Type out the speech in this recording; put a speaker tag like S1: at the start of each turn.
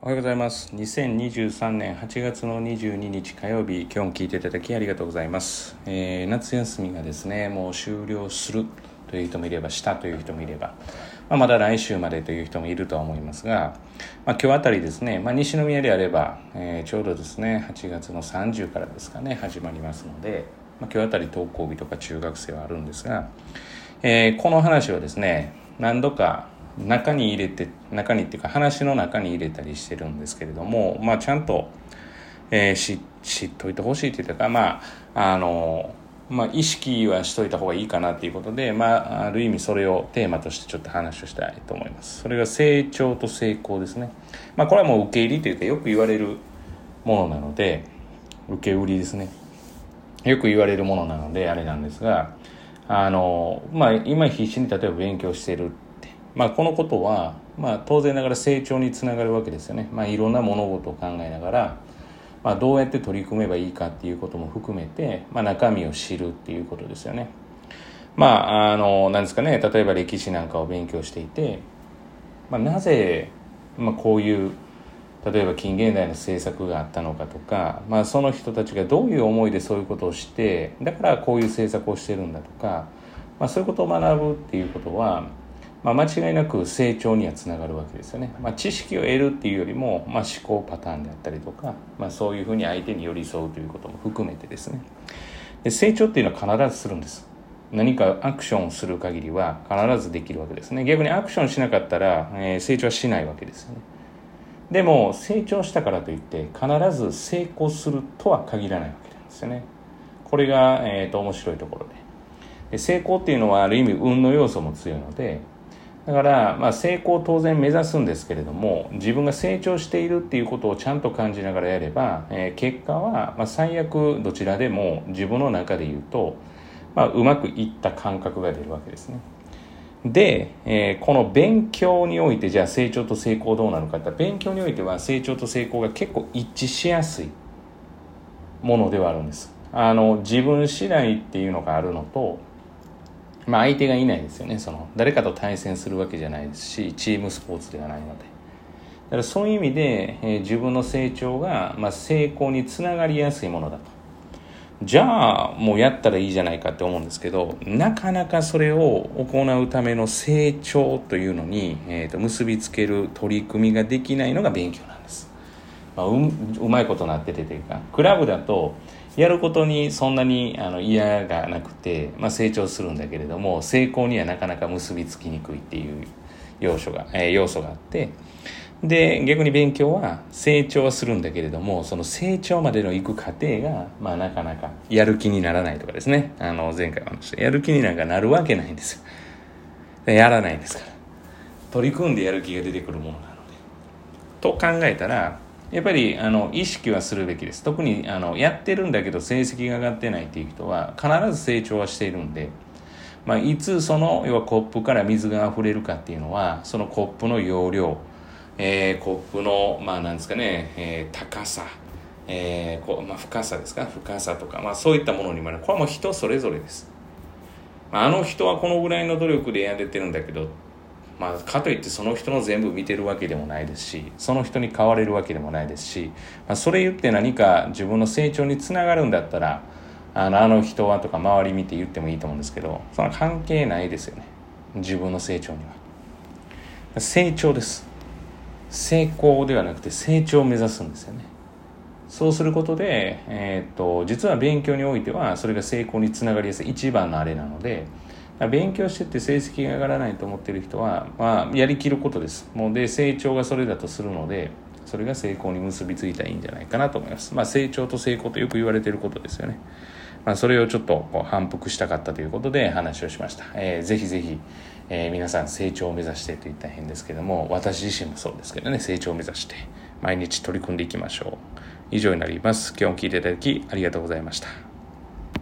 S1: おはようございます。2023年8月の22日火曜日今日も聞いていただきありがとうございます、えー、夏休みがですねもう終了するという人もいればしたという人もいれば、まあ、まだ来週までという人もいるとは思いますが、まあ、今日あたりですね、まあ、西宮であれば、えー、ちょうどですね8月の30からですかね始まりますので、まあ、今日あたり登校日とか中学生はあるんですが、えー、この話はですね何度か中に入れて中にっていうか話の中に入れたりしてるんですけれども、まあ、ちゃんと、えー、知知っといてほしいっていうかまああのまあ、意識はしといた方がいいかなっていうことで、まあ、ある意味それをテーマとしてちょっと話をしたいと思います。それが成長と成功ですね。まあ、これはもう受け入れというかよく言われるものなので、受け売りですね。よく言われるものなのであれなんですが、あの、まあ、今必死に例えば勉強してるまあ、このことは、まあ、当然ながら成長につながるわけですよね、まあ、いろんな物事を考えながら、まあ、どうやって取り組めばいいかっていうことも含めて、まあ、中身を知るっていうことですよね。まああのなんですかね。例えば歴史なんかを勉強していて、まあ、なぜ、まあ、こういう例えば近現代の政策があったのかとか、まあ、その人たちがどういう思いでそういうことをしてだからこういう政策をしてるんだとか、まあ、そういうことを学ぶっていうことはまあ、間違いなく成長にはつながるわけですよね、まあ、知識を得るっていうよりも、まあ、思考パターンであったりとか、まあ、そういうふうに相手に寄り添うということも含めてですね。で成長っていうのは必ずするんです。何かアクションをする限りは必ずできるわけですね。逆にアクションしなかったら、えー、成長はしないわけですよね。でも成長したからといって必ず成功するとは限らないわけなんですよね。これが、えーと面白いところで。で成功っていうのはある意味運の要素も強いのでだから、まあ、成功を当然目指すんですけれども自分が成長しているっていうことをちゃんと感じながらやれば、えー、結果は、まあ、最悪どちらでも自分の中で言うと、まあ、うまくいった感覚が出るわけですね。で、えー、この勉強においてじゃあ成長と成功どうなのかって勉強においては成長と成功が結構一致しやすいものではあるんです。あの自分次第っていうのがあるのとまあ、相手がいないですよね。その誰かと対戦するわけじゃないですしチームスポーツではないので。だからそういう意味で、えー、自分の成長が、まあ、成功につながりやすいものだと。じゃあもうやったらいいじゃないかって思うんですけどなかなかそれを行うための成長というのに、えー、と結びつける取り組みができないのが勉強なんです、まあ、ううまいことなっててというかクラブだとやることにそんなにあの嫌がなくて、まあ、成長するんだけれども成功にはなかなか結びつきにくいっていう要素が,、えー、要素があってで逆に勉強は成長はするんだけれどもその成長までの行く過程が、まあ、なかなかやる気にならないとかですね。あの前回話したやる気になんかなるわけないんですよ。やらないんですから。取り組んでやる気が出てくるものなので。と考えたらやっぱりあの意識はするべきです。特にあのやってるんだけど成績が上がってないっていう人は必ず成長はしているんで、まあ、いつその要はコップから水が溢れるかっていうのはそのコップの容量、えー、コップのまあなんですかね、えー、高さえーこうまあ、深さですか？深さとか、まあ、そういったものにもこれはもう人それぞれです、まあ、あの人はこのぐらいの努力でやれてるんだけどまあ、かといってその人の全部見てるわけでもないですしその人に変われるわけでもないですし、まあ、それ言って何か自分の成長につながるんだったらあのあの人はとか周り見て言ってもいいと思うんですけどその関係ないですよね。自分の成長には。成長です。成功ではなくて成長を目指すんですよね。そうすることで、えー、っと実は勉強においてはそれが成功につながりやすい一番のあれなので勉強してて成績が上がらないと思ってる人は、まあ、やりきることです。もうで成長がそれだとするのでそれが成功に結びついたらいいんじゃないかなと思います、まあ、成長と成功とよく言われてることですよね、まあ、それをちょっとこう反復したかったということで話をしました、えー、ぜひぜひ、えー、皆さん成長を目指してといったら変ですけども私自身もそうですけどね成長を目指して毎日取り組んでいきましょう。以上になります。今日も聞いていただきありがとうございました。